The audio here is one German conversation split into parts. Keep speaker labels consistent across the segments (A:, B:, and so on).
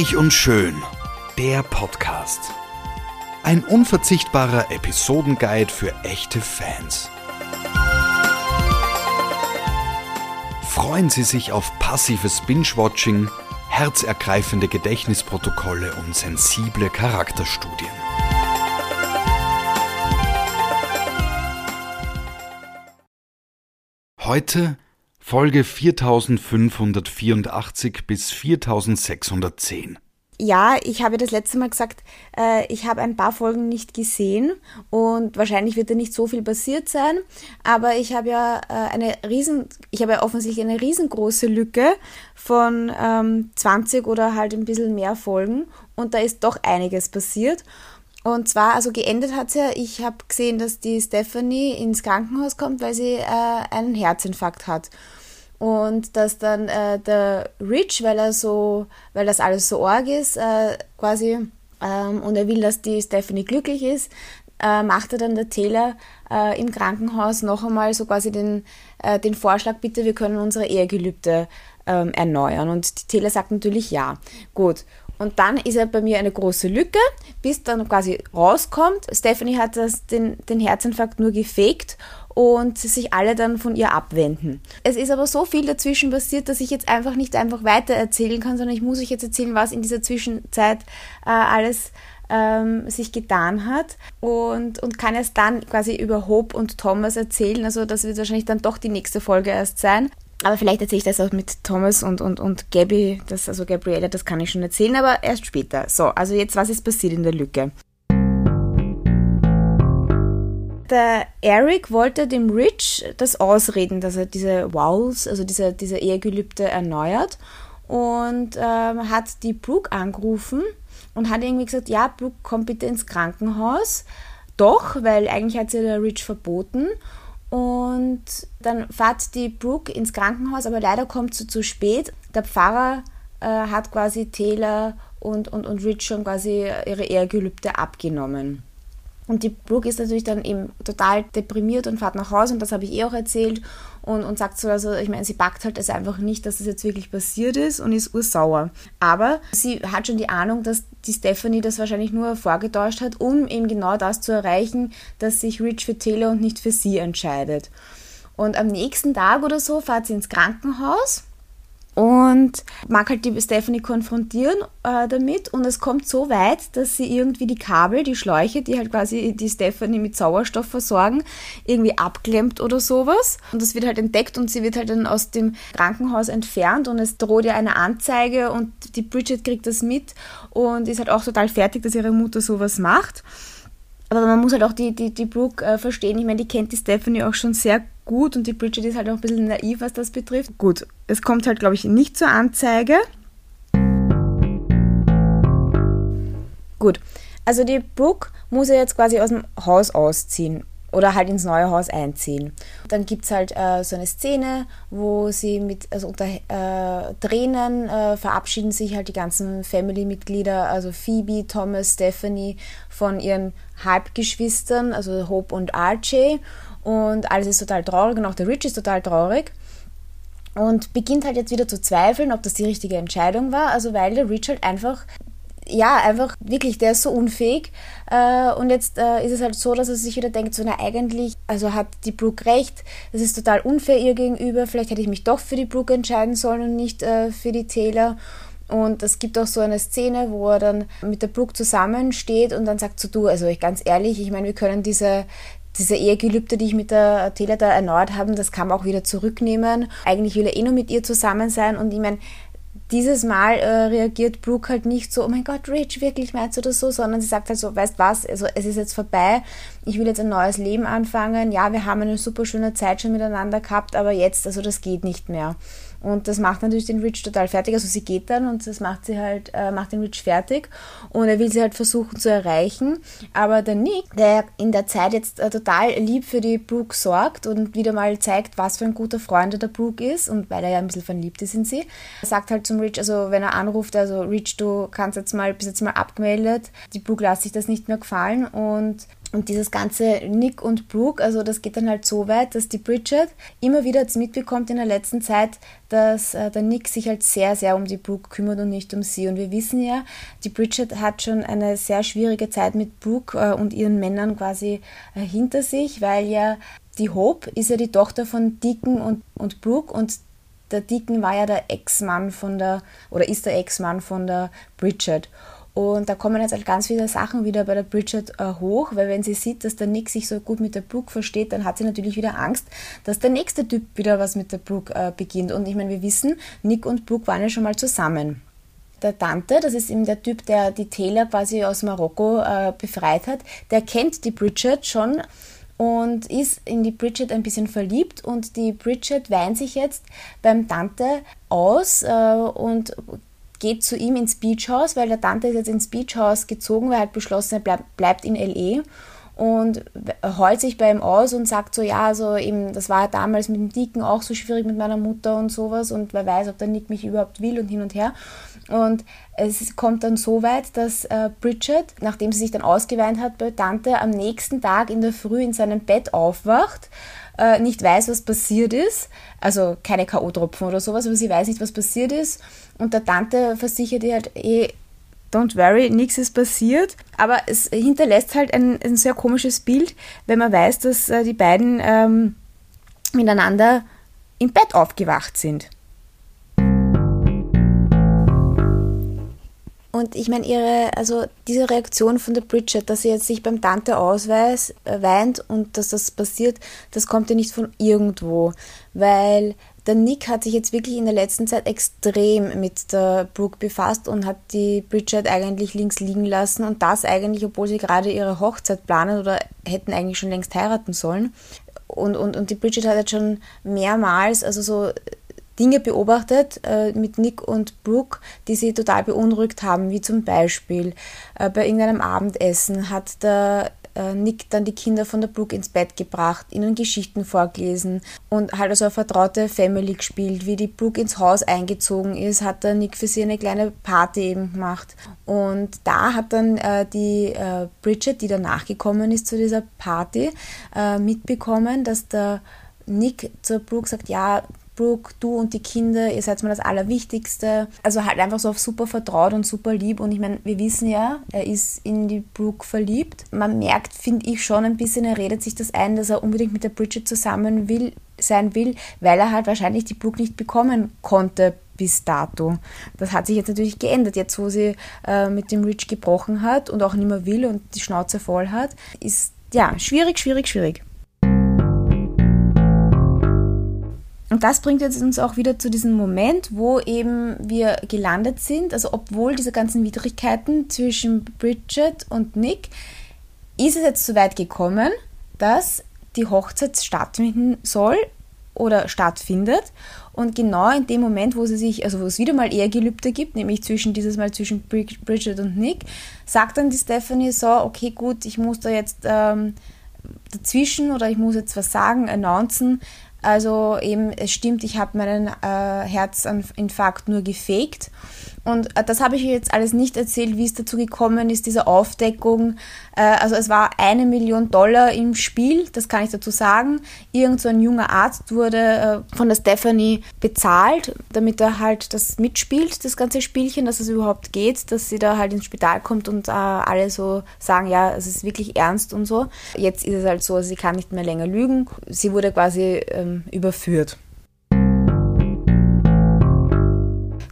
A: Reich und Schön, der Podcast. Ein unverzichtbarer Episodenguide für echte Fans. Freuen Sie sich auf passives Binge-Watching, herzergreifende Gedächtnisprotokolle und sensible Charakterstudien. Heute Folge 4584 bis 4610.
B: Ja, ich habe das letzte Mal gesagt, äh, ich habe ein paar Folgen nicht gesehen und wahrscheinlich wird da nicht so viel passiert sein, aber ich habe ja äh, eine riesen, ich habe ja offensichtlich eine riesengroße Lücke von ähm, 20 oder halt ein bisschen mehr Folgen und da ist doch einiges passiert. Und zwar, also geendet hat es ja, ich habe gesehen, dass die Stephanie ins Krankenhaus kommt, weil sie äh, einen Herzinfarkt hat. Und dass dann äh, der Rich, weil er so, weil das alles so arg ist, äh, quasi, ähm, und er will, dass die Stephanie glücklich ist, äh, machte dann der Taylor äh, im Krankenhaus noch einmal so quasi den, äh, den Vorschlag, bitte, wir können unsere Ehegelübde ähm, erneuern. Und die Taylor sagt natürlich ja. Gut. Und dann ist er bei mir eine große Lücke, bis dann quasi rauskommt. Stephanie hat das, den, den Herzinfarkt nur gefaked und sich alle dann von ihr abwenden. Es ist aber so viel dazwischen passiert, dass ich jetzt einfach nicht einfach weiter erzählen kann, sondern ich muss euch jetzt erzählen, was in dieser Zwischenzeit äh, alles ähm, sich getan hat und, und kann erst dann quasi über Hope und Thomas erzählen. Also das wird wahrscheinlich dann doch die nächste Folge erst sein. Aber vielleicht erzähle ich das auch mit Thomas und, und, und Gabby, das, also Gabriella, das kann ich schon erzählen, aber erst später. So, also jetzt, was ist passiert in der Lücke? Der Eric wollte dem Rich das ausreden, dass er diese Wows, also diese, diese Ehegelübde erneuert und ähm, hat die Brooke angerufen und hat irgendwie gesagt, ja, Brooke, komm bitte ins Krankenhaus. Doch, weil eigentlich hat sie der Rich verboten und dann fährt die Brooke ins Krankenhaus, aber leider kommt sie zu spät. Der Pfarrer äh, hat quasi Taylor und, und, und Rich schon quasi ihre Ehegelübde abgenommen. Und die Brooke ist natürlich dann eben total deprimiert und fährt nach Hause und das habe ich eh auch erzählt und, und sagt so, also ich meine, sie packt halt es einfach nicht, dass es das jetzt wirklich passiert ist und ist ursauer. Aber sie hat schon die Ahnung, dass die Stephanie das wahrscheinlich nur vorgetäuscht hat, um eben genau das zu erreichen, dass sich Rich für Taylor und nicht für sie entscheidet. Und am nächsten Tag oder so fährt sie ins Krankenhaus und mag halt die Stephanie konfrontieren äh, damit und es kommt so weit, dass sie irgendwie die Kabel, die Schläuche, die halt quasi die Stephanie mit Sauerstoff versorgen, irgendwie abklemmt oder sowas und das wird halt entdeckt und sie wird halt dann aus dem Krankenhaus entfernt und es droht ja eine Anzeige und die Bridget kriegt das mit und ist halt auch total fertig, dass ihre Mutter sowas macht. Aber man muss halt auch die, die, die Brooke äh, verstehen. Ich meine, die kennt die Stephanie auch schon sehr gut und die Bridget ist halt auch ein bisschen naiv, was das betrifft. Gut, es kommt halt, glaube ich, nicht zur Anzeige. Gut, also die Brooke muss ja jetzt quasi aus dem Haus ausziehen oder halt ins neue Haus einziehen. Dann gibt es halt äh, so eine Szene, wo sie mit, also unter äh, Tränen äh, verabschieden sich halt die ganzen Family-Mitglieder, also Phoebe, Thomas, Stephanie von ihren Halbgeschwistern, also Hope und Archie. Und alles ist total traurig und auch der Rich ist total traurig. Und beginnt halt jetzt wieder zu zweifeln, ob das die richtige Entscheidung war. Also weil der Rich halt einfach ja, einfach wirklich, der ist so unfähig. Äh, und jetzt äh, ist es halt so, dass er sich wieder denkt, so, na, eigentlich, also hat die Brooke recht, das ist total unfair ihr gegenüber, vielleicht hätte ich mich doch für die Brooke entscheiden sollen und nicht äh, für die Taylor. Und es gibt auch so eine Szene, wo er dann mit der Brooke zusammensteht und dann sagt so, du, also ich ganz ehrlich, ich meine, wir können diese, diese Ehegelübde, die ich mit der Taylor da erneuert habe, das kann man auch wieder zurücknehmen. Eigentlich will er eh nur mit ihr zusammen sein und ich meine, dieses Mal äh, reagiert Brooke halt nicht so, oh mein Gott, Rich, wirklich meinst du das so, sondern sie sagt halt so, weißt was, also es ist jetzt vorbei, ich will jetzt ein neues Leben anfangen, ja, wir haben eine super schöne Zeit schon miteinander gehabt, aber jetzt, also das geht nicht mehr. Und das macht natürlich den Rich total fertig. Also sie geht dann und das macht sie halt, äh, macht den Rich fertig. Und er will sie halt versuchen zu erreichen. Aber der Nick, der in der Zeit jetzt äh, total lieb für die Brooke sorgt und wieder mal zeigt, was für ein guter Freund der Brooke ist und weil er ja ein bisschen verliebt ist in sie, sagt halt zum Rich, also wenn er anruft, also Rich, du kannst jetzt mal, bist jetzt mal abgemeldet. Die Brooke lässt sich das nicht mehr gefallen und Und dieses ganze Nick und Brooke, also das geht dann halt so weit, dass die Bridget immer wieder jetzt mitbekommt in der letzten Zeit, dass äh, der Nick sich halt sehr, sehr um die Brooke kümmert und nicht um sie. Und wir wissen ja, die Bridget hat schon eine sehr schwierige Zeit mit Brooke äh, und ihren Männern quasi äh, hinter sich, weil ja die Hope ist ja die Tochter von Deacon und, und Brooke und der Deacon war ja der Ex-Mann von der, oder ist der Ex-Mann von der Bridget. Und da kommen jetzt halt ganz viele Sachen wieder bei der Bridget äh, hoch, weil wenn sie sieht, dass der Nick sich so gut mit der Brooke versteht, dann hat sie natürlich wieder Angst, dass der nächste Typ wieder was mit der Brooke äh, beginnt. Und ich meine, wir wissen, Nick und Brooke waren ja schon mal zusammen. Der Tante, das ist eben der Typ, der die Taylor quasi aus Marokko äh, befreit hat, der kennt die Bridget schon und ist in die Bridget ein bisschen verliebt und die Bridget weint sich jetzt beim Tante aus äh, und geht zu ihm ins Beachhaus, weil der Tante ist jetzt ins Beachhaus gezogen, weil er halt beschlossen, er bleib, bleibt in L.E. und heult sich bei ihm aus und sagt so, ja, also eben, das war damals mit dem Dicken auch so schwierig mit meiner Mutter und sowas und wer weiß, ob der Nick mich überhaupt will und hin und her. Und es kommt dann so weit, dass äh, Bridget, nachdem sie sich dann ausgeweint hat bei Tante, am nächsten Tag in der Früh in seinem Bett aufwacht äh, nicht weiß, was passiert ist. Also keine K.O.-Tropfen oder sowas, aber sie weiß nicht, was passiert ist. Und der Tante versichert ihr halt, eh, don't worry, nichts ist passiert. Aber es hinterlässt halt ein, ein, sehr komisches Bild, wenn man weiß, dass äh, die beiden ähm, miteinander im Bett aufgewacht sind. Und ich meine, ihre, also diese Reaktion von der Bridget, dass sie jetzt sich beim Tante ausweist, äh, weint und dass das passiert, das kommt ja nicht von irgendwo. Weil der Nick hat sich jetzt wirklich in der letzten Zeit extrem mit der Brooke befasst und hat die Bridget eigentlich links liegen lassen und das eigentlich, obwohl sie gerade ihre Hochzeit planen oder hätten eigentlich schon längst heiraten sollen. Und, und, und die Bridget hat jetzt schon mehrmals, also so Dinge beobachtet äh, mit Nick und Brooke, die sie total beunruhigt haben, wie zum Beispiel äh, bei irgendeinem Abendessen hat der äh, Nick dann die Kinder von der Brooke ins Bett gebracht, ihnen Geschichten vorgelesen und halt also eine vertraute Family gespielt. Wie die Brooke ins Haus eingezogen ist, hat der Nick für sie eine kleine Party eben gemacht. Und da hat dann äh, die äh, Bridget, die danach gekommen ist zu dieser Party, äh, mitbekommen, dass der Nick zur Brooke sagt, ja, Brooke, du und die Kinder, ihr seid mal das Allerwichtigste. Also halt einfach so auf super vertraut und super lieb. Und ich meine, wir wissen ja, er ist in die Brooke verliebt. Man merkt, finde ich schon ein bisschen, er redet sich das ein, dass er unbedingt mit der Bridget zusammen will, sein will, weil er halt wahrscheinlich die Brooke nicht bekommen konnte bis dato. Das hat sich jetzt natürlich geändert. Jetzt, wo sie äh, mit dem Rich gebrochen hat und auch nicht mehr will und die Schnauze voll hat, ist ja schwierig, schwierig, schwierig. Und das bringt jetzt uns auch wieder zu diesem Moment, wo eben wir gelandet sind. Also obwohl diese ganzen Widrigkeiten zwischen Bridget und Nick, ist es jetzt so weit gekommen, dass die Hochzeit stattfinden soll oder stattfindet. Und genau in dem Moment, wo sie sich, also wo es wieder mal Ehegelübde gibt, nämlich zwischen dieses Mal zwischen Bridget und Nick, sagt dann die Stephanie so, okay, gut, ich muss da jetzt ähm, dazwischen oder ich muss jetzt was sagen, announcen, also eben, es stimmt, ich habe meinen äh, Herzinfarkt nur gefaked und äh, das habe ich jetzt alles nicht erzählt, wie es dazu gekommen ist, diese Aufdeckung. Äh, also es war eine Million Dollar im Spiel, das kann ich dazu sagen. Irgend so ein junger Arzt wurde äh, von der Stephanie bezahlt, damit er halt das mitspielt, das ganze Spielchen, dass es überhaupt geht, dass sie da halt ins Spital kommt und alle so sagen, ja, es ist wirklich ernst und so. Jetzt ist es halt so, sie kann nicht mehr länger lügen. Sie wurde quasi ähm, überführt.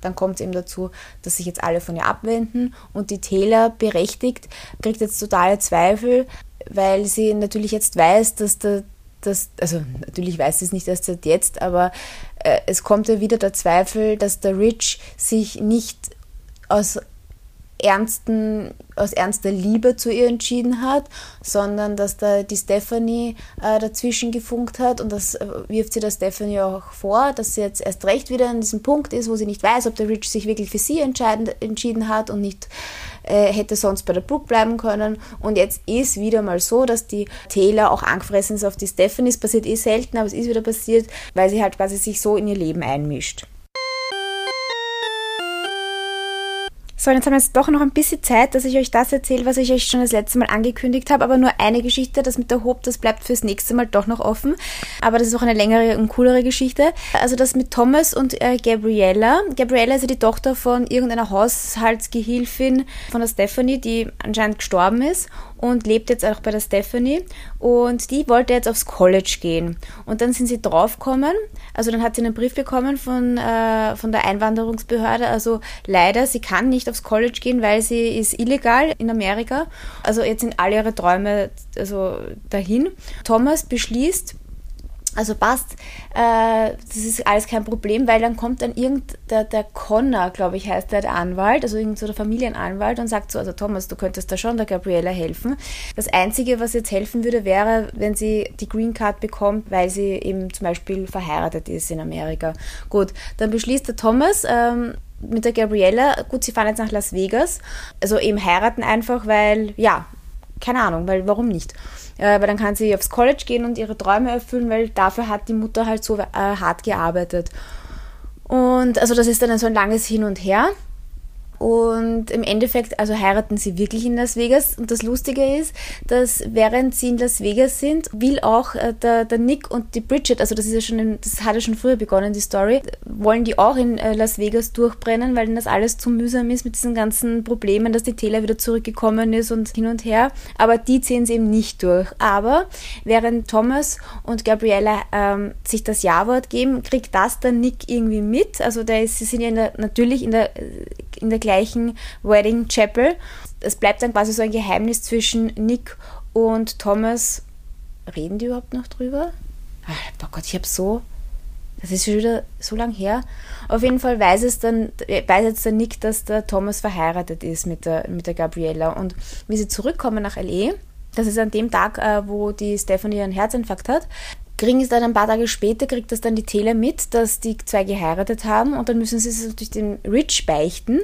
B: Dann kommt es eben dazu, dass sich jetzt alle von ihr abwenden. Und die Taylor berechtigt, kriegt jetzt totale Zweifel, weil sie natürlich jetzt weiß, dass der das, also natürlich weiß sie es nicht erst seit jetzt, aber äh, es kommt ja wieder der Zweifel, dass der Rich sich nicht aus ernsten, aus ernster Liebe zu ihr entschieden hat, sondern dass da die Stephanie äh, dazwischen gefunkt hat und das äh, wirft sie der Stephanie auch vor, dass sie jetzt erst recht wieder an diesem Punkt ist, wo sie nicht weiß, ob der Rich sich wirklich für sie entschieden hat und nicht äh, hätte sonst bei der Brooke bleiben können. Und jetzt ist wieder mal so, dass die Taylor auch angefressen ist auf die Stephanie. Es passiert eh selten, aber es ist wieder passiert, weil sie halt quasi sich so in ihr Leben einmischt. So, jetzt haben wir jetzt doch noch ein bisschen Zeit, dass ich euch das erzähle, was ich euch schon das letzte Mal angekündigt habe, aber nur eine Geschichte, das mit der Hope, das bleibt fürs nächste Mal doch noch offen. Aber das ist auch eine längere und coolere Geschichte. Also das mit Thomas und äh, Gabriella. Gabriella ist ja die Tochter von irgendeiner Haushaltsgehilfin von der Stephanie, die anscheinend gestorben ist und lebt jetzt auch bei der Stephanie. Und die wollte jetzt aufs College gehen. Und dann sind sie draufgekommen, also dann hat sie einen Brief bekommen von, äh, von der Einwanderungsbehörde. Also leider, sie kann nicht aufs College gehen, weil sie ist illegal in Amerika. Also jetzt sind alle ihre Träume also dahin. Thomas beschließt, also passt, äh, das ist alles kein Problem, weil dann kommt dann irgend der, der Connor, glaube ich, heißt der, der Anwalt, also irgend so der Familienanwalt und sagt so, also Thomas, du könntest da schon der Gabriella helfen. Das Einzige, was jetzt helfen würde, wäre, wenn sie die Green Card bekommt, weil sie eben zum Beispiel verheiratet ist in Amerika. Gut, dann beschließt der Thomas, ähm, mit der Gabriella, gut, sie fahren jetzt nach Las Vegas, also eben heiraten einfach, weil, ja, keine Ahnung, weil warum nicht? Äh, weil dann kann sie aufs College gehen und ihre Träume erfüllen, weil dafür hat die Mutter halt so äh, hart gearbeitet. Und also das ist dann so ein langes Hin und Her. Und im Endeffekt, also heiraten sie wirklich in Las Vegas. Und das Lustige ist, dass während sie in Las Vegas sind, will auch äh, der, der Nick und die Bridget, also das ist ja schon, in, das hat ja schon früher begonnen, die Story, wollen die auch in äh, Las Vegas durchbrennen, weil das alles zu mühsam ist mit diesen ganzen Problemen, dass die Taylor wieder zurückgekommen ist und hin und her. Aber die ziehen sie eben nicht durch. Aber während Thomas und Gabriella ähm, sich das Ja-Wort geben, kriegt das der Nick irgendwie mit. Also der ist, sie sind ja in der, natürlich in der, in der gleichen Wedding Chapel. Es bleibt dann quasi so ein Geheimnis zwischen Nick und Thomas. Reden die überhaupt noch drüber? oh Gott, ich habe so. Das ist schon wieder so lang her. Auf jeden Fall weiß es dann, weiß jetzt der Nick, dass der Thomas verheiratet ist mit der, mit der Gabriella. Und wie sie zurückkommen nach LE, das ist an dem Tag, äh, wo die Stephanie einen Herzinfarkt hat, kriegen es dann ein paar Tage später, kriegt das dann die Tele mit, dass die zwei geheiratet haben und dann müssen sie es natürlich dem Rich beichten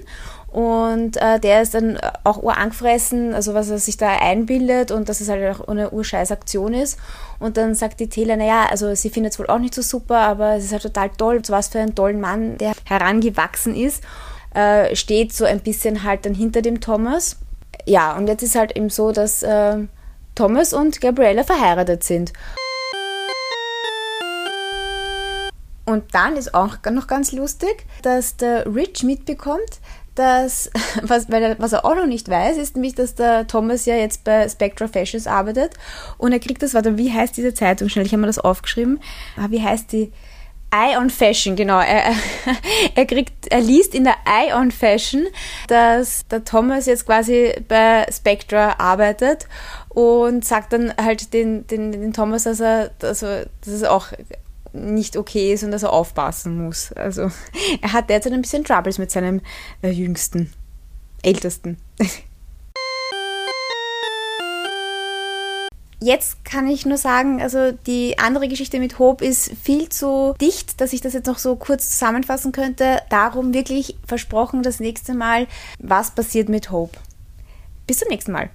B: und äh, der ist dann auch urangefressen, also was er sich da einbildet und dass es halt auch eine urscheiß Aktion ist. Und dann sagt die Taylor, naja, also sie findet es wohl auch nicht so super, aber es ist halt total toll, was für einen tollen Mann, der herangewachsen ist, äh, steht so ein bisschen halt dann hinter dem Thomas. Ja, und jetzt ist halt eben so, dass äh, Thomas und Gabriella verheiratet sind. Und dann ist auch noch ganz lustig, dass der Rich mitbekommt, dass, was, weil er, was er auch noch nicht weiß, ist nämlich, dass der Thomas ja jetzt bei Spectra Fashions arbeitet und er kriegt das, warte, wie heißt diese Zeitung schnell? Ich habe mir das aufgeschrieben. Ah, wie heißt die? Eye on Fashion, genau. Er, er, kriegt, er liest in der Eye on Fashion, dass der Thomas jetzt quasi bei Spectra arbeitet und sagt dann halt den, den, den Thomas, dass er, also, dass es auch nicht okay ist und dass er aufpassen muss. Also er hat derzeit ein bisschen Troubles mit seinem äh, jüngsten, ältesten. Jetzt kann ich nur sagen, also die andere Geschichte mit Hope ist viel zu dicht, dass ich das jetzt noch so kurz zusammenfassen könnte. Darum wirklich versprochen das nächste Mal, was passiert mit Hope. Bis zum nächsten Mal.